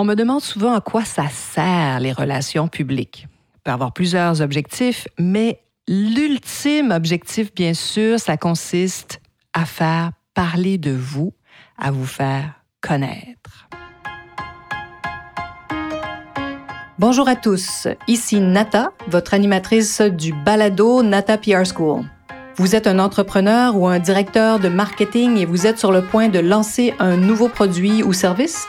On me demande souvent à quoi ça sert les relations publiques. On peut avoir plusieurs objectifs, mais l'ultime objectif, bien sûr, ça consiste à faire parler de vous, à vous faire connaître. Bonjour à tous, ici Nata, votre animatrice du balado Nata PR School. Vous êtes un entrepreneur ou un directeur de marketing et vous êtes sur le point de lancer un nouveau produit ou service?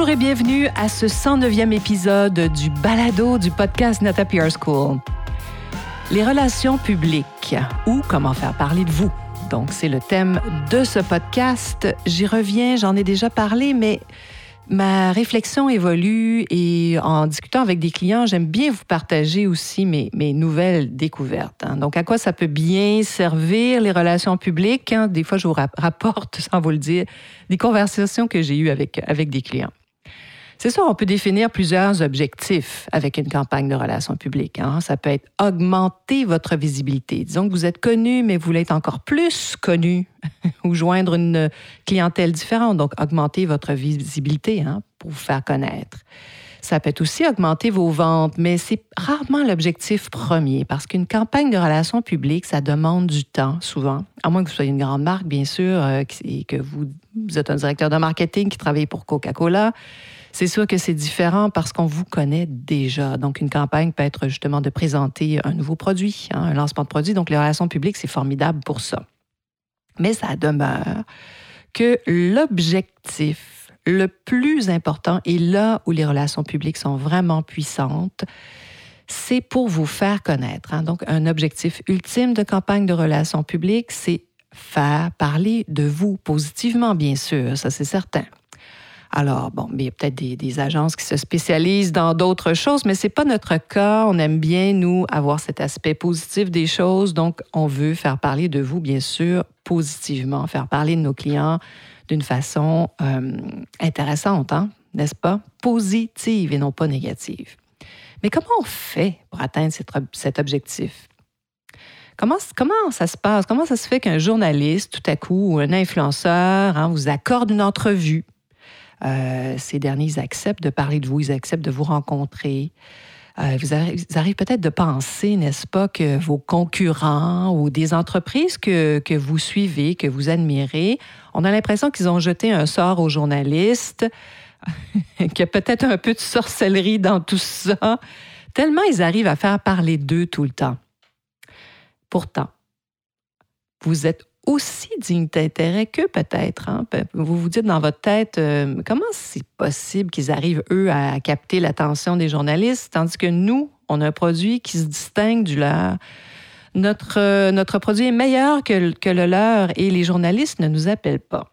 Bonjour et bienvenue à ce 109e épisode du balado du podcast Nata PR School. Les relations publiques ou comment faire parler de vous. Donc, c'est le thème de ce podcast. J'y reviens, j'en ai déjà parlé, mais ma réflexion évolue et en discutant avec des clients, j'aime bien vous partager aussi mes, nouvelles découvertes. Hein. Donc, à quoi ça peut bien servir les relations publiques? Hein? Des fois, je vous rapporte, sans vous le dire, des conversations que j'ai eues avec, avec des clients. C'est ça, on peut définir plusieurs objectifs avec une campagne de relations publiques. Hein. Ça peut être augmenter votre visibilité. Disons que vous êtes connu, mais vous voulez être encore plus connu ou joindre une clientèle différente. Donc, augmenter votre visibilité hein, pour vous faire connaître. Ça peut être aussi augmenter vos ventes, mais c'est rarement l'objectif premier parce qu'une campagne de relations publiques, ça demande du temps souvent, à moins que vous soyez une grande marque, bien sûr, euh, et que vous, vous êtes un directeur de marketing qui travaille pour Coca-Cola. C'est sûr que c'est différent parce qu'on vous connaît déjà. Donc, une campagne peut être justement de présenter un nouveau produit, hein, un lancement de produit. Donc, les relations publiques, c'est formidable pour ça. Mais ça demeure que l'objectif le plus important, et là où les relations publiques sont vraiment puissantes, c'est pour vous faire connaître. Hein. Donc, un objectif ultime de campagne de relations publiques, c'est faire parler de vous positivement, bien sûr, ça c'est certain. Alors, bon, il y a peut-être des, agences qui se spécialisent dans d'autres choses, mais ce n'est pas notre cas. On aime bien, nous, avoir cet aspect positif des choses. Donc, on veut faire parler de vous, bien sûr, positivement, faire parler de nos clients d'une façon euh, intéressante, hein, n'est-ce pas? Positive et non pas négative. Mais comment on fait pour atteindre cet, objectif? Comment, ça se passe? Comment ça se fait qu'un journaliste, tout à coup, ou un influenceur, hein, vous accorde une entrevue? Euh, ces derniers, ils acceptent de parler de vous, ils acceptent de vous rencontrer. Euh, vous, arrivez, peut-être de penser, n'est-ce pas, que vos concurrents ou des entreprises que, que vous suivez, que vous admirez, on a l'impression qu'ils ont jeté un sort aux journalistes, qu'il y a peut-être un peu de sorcellerie dans tout ça, tellement ils arrivent à faire parler d'eux tout le temps. Pourtant, vous êtes aussi digne d'intérêt que peut-être. Hein. Vous vous dites dans votre tête, euh, comment c'est possible qu'ils arrivent, eux, à capter l'attention des journalistes, tandis que nous, on a un produit qui se distingue du leur. Notre, euh, notre produit est meilleur que, que le leur et les journalistes ne nous appellent pas.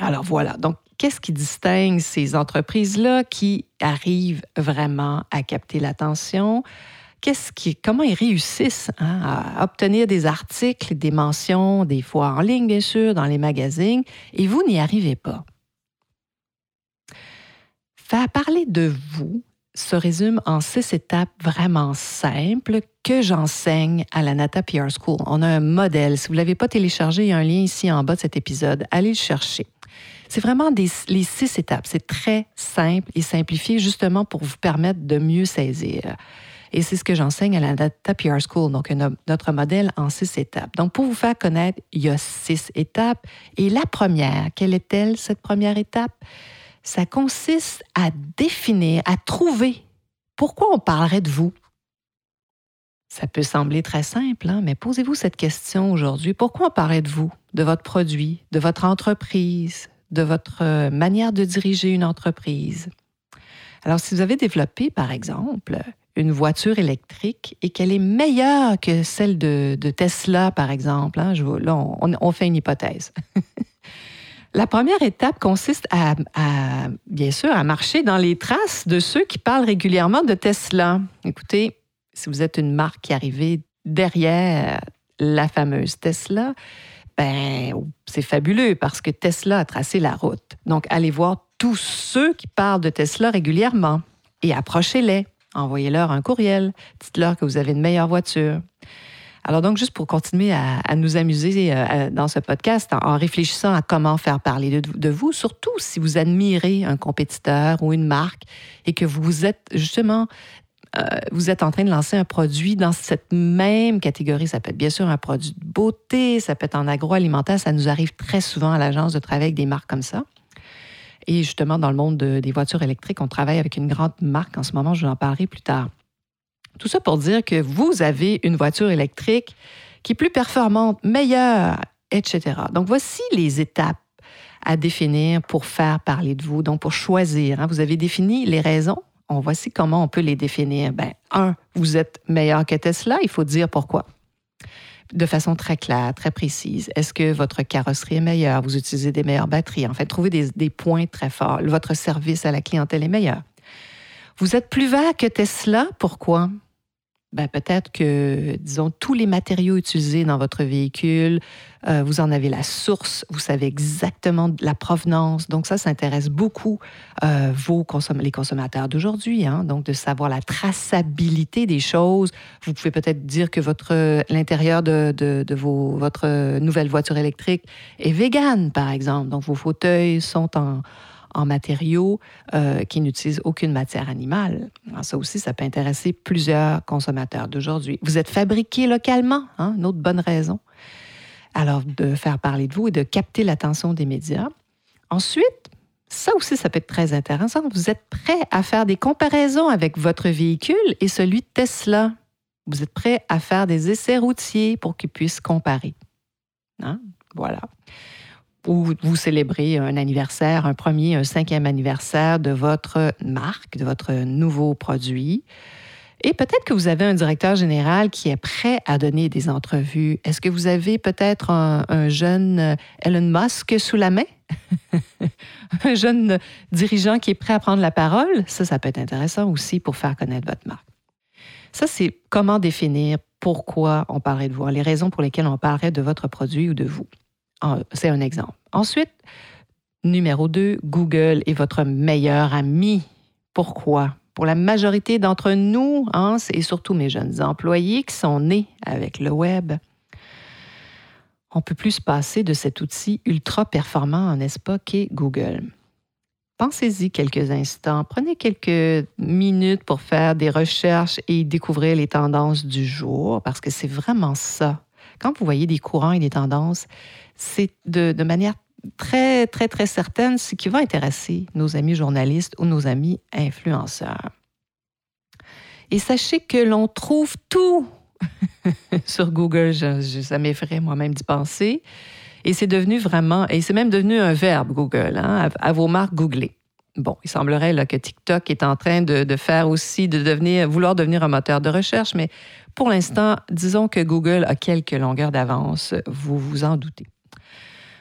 Alors voilà, donc qu'est-ce qui distingue ces entreprises-là qui arrivent vraiment à capter l'attention? Comment ils réussissent hein, à obtenir des articles, des mentions, des fois en ligne, bien sûr, dans les magazines, et vous n'y arrivez pas? Faire parler de vous se résume en six étapes vraiment simples que j'enseigne à la Nata PR School. On a un modèle. Si vous ne l'avez pas téléchargé, il y a un lien ici en bas de cet épisode. Allez le chercher. C'est vraiment les six étapes. C'est très simple et simplifié justement pour vous permettre de mieux saisir. Et c'est ce que j'enseigne à la Data School, donc notre modèle en six étapes. Donc, pour vous faire connaître, il y a six étapes. Et la première, quelle est-elle, cette première étape? Ça consiste à définir, à trouver pourquoi on parlerait de vous. Ça peut sembler très simple, hein, mais posez-vous cette question aujourd'hui. Pourquoi on parlerait de vous, de votre produit, de votre entreprise, de votre euh, manière de diriger une entreprise? Alors, si vous avez développé, par exemple, une voiture électrique et qu'elle est meilleure que celle de, Tesla, par exemple. Hein, là, on, fait une hypothèse. La première étape consiste à, bien sûr, à marcher dans les traces de ceux qui parlent régulièrement de Tesla. Écoutez, si vous êtes une marque qui arrivée derrière la fameuse Tesla, ben, c'est fabuleux parce que Tesla a tracé la route. Donc, allez voir tous ceux qui parlent de Tesla régulièrement et approchez-les. Envoyez-leur un courriel. Dites-leur que vous avez une meilleure voiture. Alors donc, juste pour continuer à, nous amuser euh, dans ce podcast, en, réfléchissant à comment faire parler de, vous, surtout si vous admirez un compétiteur ou une marque et que vous êtes justement euh, vous êtes en train de lancer un produit dans cette même catégorie. Ça peut être bien sûr un produit de beauté, ça peut être en agroalimentaire. Ça nous arrive très souvent à l'agence de travailler avec des marques comme ça. Et justement, dans le monde des voitures électriques, on travaille avec une grande marque en ce moment. Je vous en parlerai plus tard. Tout ça pour dire que vous avez une voiture électrique qui est plus performante, meilleure, etc. Donc, voici les étapes à définir pour faire parler de vous, donc pour choisir. Hein. Vous avez défini les raisons. On voici comment on peut les définir. Ben, un, vous êtes meilleur que Tesla. Il faut dire pourquoi. De façon très claire, très précise. Est-ce que votre carrosserie est meilleure? Vous utilisez des meilleures batteries? En fait, trouvez des, points très forts. Votre service à la clientèle est meilleur. Vous êtes plus vert que Tesla? Pourquoi? Ben peut-être que, disons, tous les matériaux utilisés dans votre véhicule, euh, vous en avez la source, vous savez exactement la provenance. Donc ça, ça intéresse beaucoup euh, vos les consommateurs d'aujourd'hui, hein, donc de savoir la traçabilité des choses. Vous pouvez peut-être dire que votre l'intérieur de, de, de vos, votre nouvelle voiture électrique est vegan, par exemple. Donc vos fauteuils sont en en matériaux euh, qui n'utilisent aucune matière animale. ça aussi, ça peut intéresser plusieurs consommateurs d'aujourd'hui. Vous êtes fabriqué localement, hein, une autre bonne raison. Alors, de faire parler de vous et de capter l'attention des médias. Ensuite, ça aussi, ça peut être très intéressant. Vous êtes prêt à faire des comparaisons avec votre véhicule et celui de Tesla. Vous êtes prêt à faire des essais routiers pour qu'ils puissent comparer. Hein? Voilà ou vous célébrez un anniversaire, un premier, un cinquième anniversaire de votre marque, de votre nouveau produit. Et peut-être que vous avez un directeur général qui est prêt à donner des entrevues. Est-ce que vous avez peut-être un, jeune Elon Musk sous la main? un jeune dirigeant qui est prêt à prendre la parole? Ça, ça peut être intéressant aussi pour faire connaître votre marque. Ça, c'est comment définir pourquoi on parlerait de vous, les raisons pour lesquelles on parlerait de votre produit ou de vous. C'est un exemple. Ensuite, numéro 2, Google est votre meilleur ami. Pourquoi? Pour la majorité d'entre nous, hein, et surtout mes jeunes employés qui sont nés avec le web, on peut plus se passer de cet outil ultra performant, n'est-ce pas, qu'est Google? Pensez-y quelques instants, prenez quelques minutes pour faire des recherches et découvrir les tendances du jour, parce que c'est vraiment ça. Quand vous voyez des courants et des tendances, c'est de, manière très, très, très certaine ce qui va intéresser nos amis journalistes ou nos amis influenceurs. Et sachez que l'on trouve tout sur Google. ça m'effraie moi-même d'y penser. Et c'est devenu vraiment, et c'est même devenu un verbe, Google, hein, à, vos marques googler. Bon, il semblerait que TikTok est en train de, faire aussi, de devenir, vouloir devenir un moteur de recherche, mais pour l'instant, disons que Google a quelques longueurs d'avance, vous vous en doutez.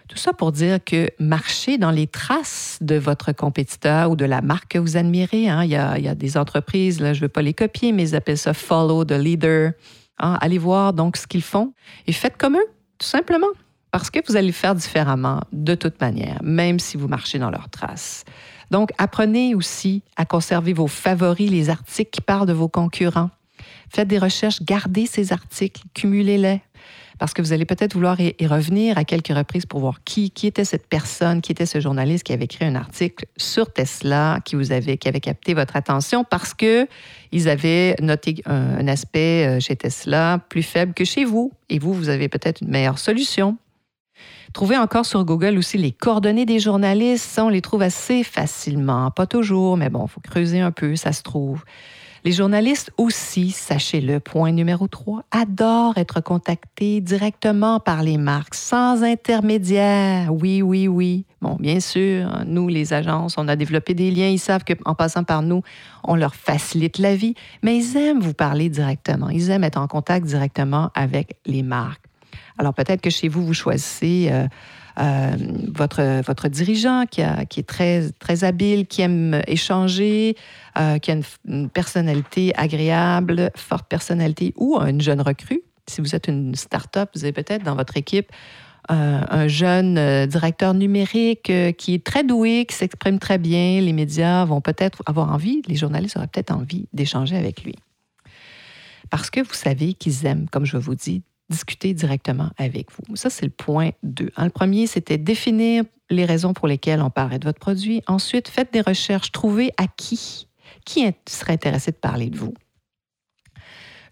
Tout ça pour dire que marcher dans les traces de votre compétiteur ou de la marque que vous admirez. Hein. Il, y a, des entreprises, là, je ne veux pas les copier, mais ils appellent ça follow the leader. Hein. Allez voir donc ce qu'ils font et faites comme eux, tout simplement. Parce que vous allez le faire différemment de toute manière, même si vous marchez dans leurs traces. Donc, apprenez aussi à conserver vos favoris, les articles qui parlent de vos concurrents. Faites des recherches, gardez ces articles, cumulez-les parce que vous allez peut-être vouloir y, revenir à quelques reprises pour voir qui, était cette personne, qui était ce journaliste qui avait écrit un article sur Tesla, qui vous avait, qui avait capté votre attention parce que ils avaient noté un, aspect euh, chez Tesla plus faible que chez vous. Et vous, vous avez peut-être une meilleure solution. Trouvez encore sur Google aussi les coordonnées des journalistes. on les trouve assez facilement. Pas toujours, mais bon, il faut creuser un peu, ça se trouve. Les journalistes aussi, sachez-le, point numéro 3, adorent être contactés directement par les marques, sans intermédiaire. Oui, oui, oui. Bon, bien sûr, nous, les agences, on a développé des liens. Ils savent qu'en passant par nous, on leur facilite la vie, mais ils aiment vous parler directement. Ils aiment être en contact directement avec les marques. Alors peut-être que chez vous, vous choisissez... Euh, euh, votre, votre dirigeant qui, est très, très habile, qui aime échanger, euh, qui a une, personnalité agréable, forte personnalité, ou une jeune recrue. Si vous êtes une start-up, vous avez peut-être dans votre équipe un jeune directeur numérique qui est très doué, qui s'exprime très bien. Les médias vont peut-être avoir envie, les journalistes auraient peut-être envie d'échanger avec lui. Parce que vous savez qu'ils aiment, comme je vous dis, discuter directement avec vous. Ça, c'est le point 2. Le premier, c'était définir les raisons pour lesquelles on parlerait de votre produit. Ensuite, faites des recherches, trouvez à qui, qui serait intéressé de parler de vous.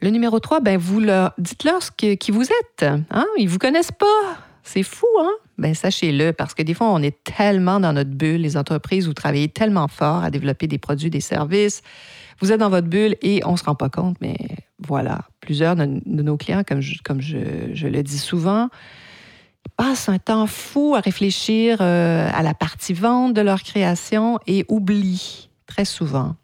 Le numéro 3, ben vous leur, dites-leur qui vous êtes. Hein? Ils ne vous connaissent pas. C'est fou, hein? Ben sachez-le, parce que des fois, on est tellement dans notre bulle, les entreprises, vous travaillez tellement fort à développer des produits, des services. Vous êtes dans votre bulle et on ne se rend pas compte, mais voilà, plusieurs de, nos clients, comme, je, le dis souvent, passent un temps fou à réfléchir euh, à la partie vente de leur création et oublient très souvent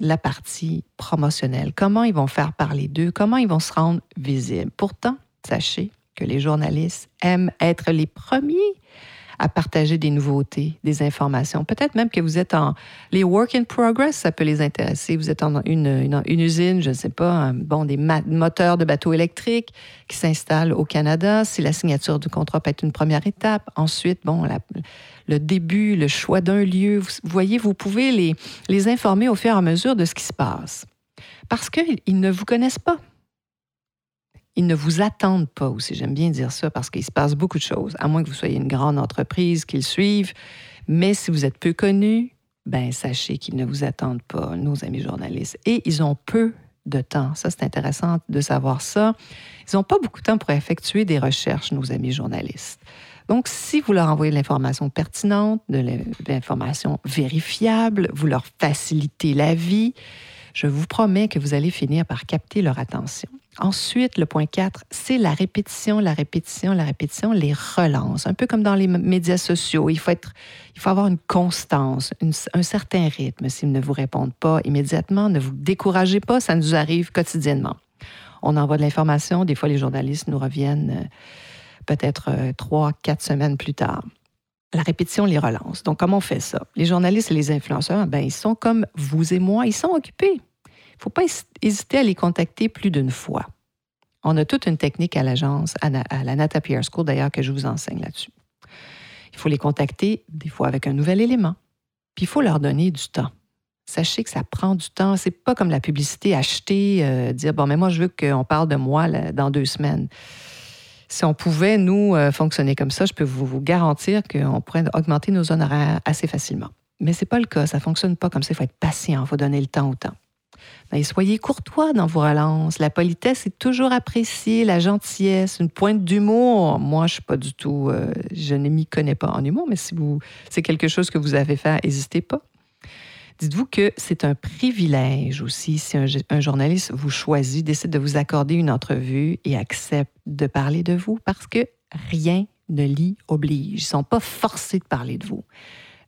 la partie promotionnelle. Comment ils vont faire parler d'eux, comment ils vont se rendre visibles? Pourtant, sachez que les journalistes aiment être les premiers à partager des nouveautés, des informations. Peut-être même que vous êtes en... Les work in progress, ça peut les intéresser. Vous êtes en une, une, usine, je ne sais pas, bon, des moteurs de bateaux électriques qui s'installent au Canada. Si la signature du contrat peut être une première étape. Ensuite, bon, le début, le choix d'un lieu. Vous, voyez, vous pouvez les, les informer au fur et à mesure de ce qui se passe. Parce qu'ils ne vous connaissent pas ils ne vous attendent pas aussi. J'aime bien dire ça parce qu'il se passe beaucoup de choses, à moins que vous soyez une grande entreprise qu'ils suivent. Mais si vous êtes peu connu, ben sachez qu'ils ne vous attendent pas, nos amis journalistes. Et ils ont peu de temps. Ça, c'est intéressant de savoir ça. Ils n'ont pas beaucoup de temps pour effectuer des recherches, nos amis journalistes. Donc, si vous leur envoyez de l'information pertinente, de l'information vérifiable, vous leur facilitez la vie, je vous promets que vous allez finir par capter leur attention. Ensuite, le point 4, c'est la répétition, la répétition, la répétition, les relances. Un peu comme dans les médias sociaux. Il faut, être, il faut avoir une constance, un certain rythme. S'ils ne vous répondent pas immédiatement, ne vous découragez pas, ça nous arrive quotidiennement. On envoie de l'information, des fois les journalistes nous reviennent euh, peut-être euh, trois, quatre semaines plus tard. La répétition les relance. Donc, comment on fait ça? Les journalistes et les influenceurs, ben, ils sont comme vous et moi, ils sont occupés faut pas hésiter à les contacter plus d'une fois. On a toute une technique à l'agence, à, la Nata PR School d'ailleurs, que je vous enseigne là-dessus. Il faut les contacter des fois avec un nouvel élément. Puis il faut leur donner du temps. Sachez que ça prend du temps. C'est pas comme la publicité acheter, euh, dire bon, mais moi je veux qu'on parle de moi dans deux semaines. Si on pouvait, nous, euh, fonctionner comme ça, je peux vous, garantir qu'on pourrait augmenter nos honoraires assez facilement. Mais ce n'est pas le cas. Ça ne fonctionne pas comme ça. Il faut être patient. Il faut donner le temps au temps. Ben, soyez courtois dans vos relances. La politesse est toujours appréciée, la gentillesse, une pointe d'humour. Moi, je suis pas du tout, euh, je ne m'y connais pas en humour, mais si vous, c'est quelque chose que vous avez fait, n'hésitez pas. Dites-vous que c'est un privilège aussi si un, un, journaliste vous choisit, décide de vous accorder une entrevue et accepte de parler de vous parce que rien ne l'y oblige. Ils ne sont pas forcés de parler de vous.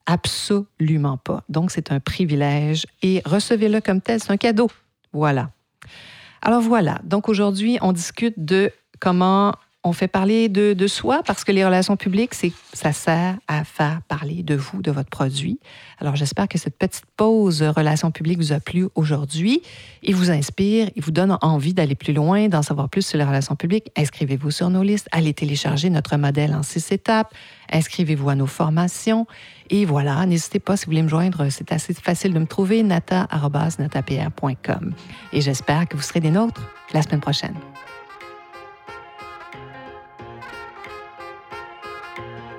Absolument pas. Donc, c'est un privilège et recevez-le comme tel, c'est un cadeau. Voilà. Alors voilà, donc aujourd'hui, on discute de comment on fait parler de, soi parce que les relations publiques, c'est, ça sert à faire parler de vous, de votre produit. Alors j'espère que cette petite pause relations publiques vous a plu aujourd'hui et vous inspire et vous donne envie d'aller plus loin, d'en savoir plus sur les relations publiques. Inscrivez-vous sur nos listes, allez télécharger notre modèle en six étapes, inscrivez-vous à nos formations et voilà, n'hésitez pas si vous voulez me joindre, c'est assez facile de me trouver, nata.natapr.com. Et j'espère que vous serez des nôtres la semaine prochaine.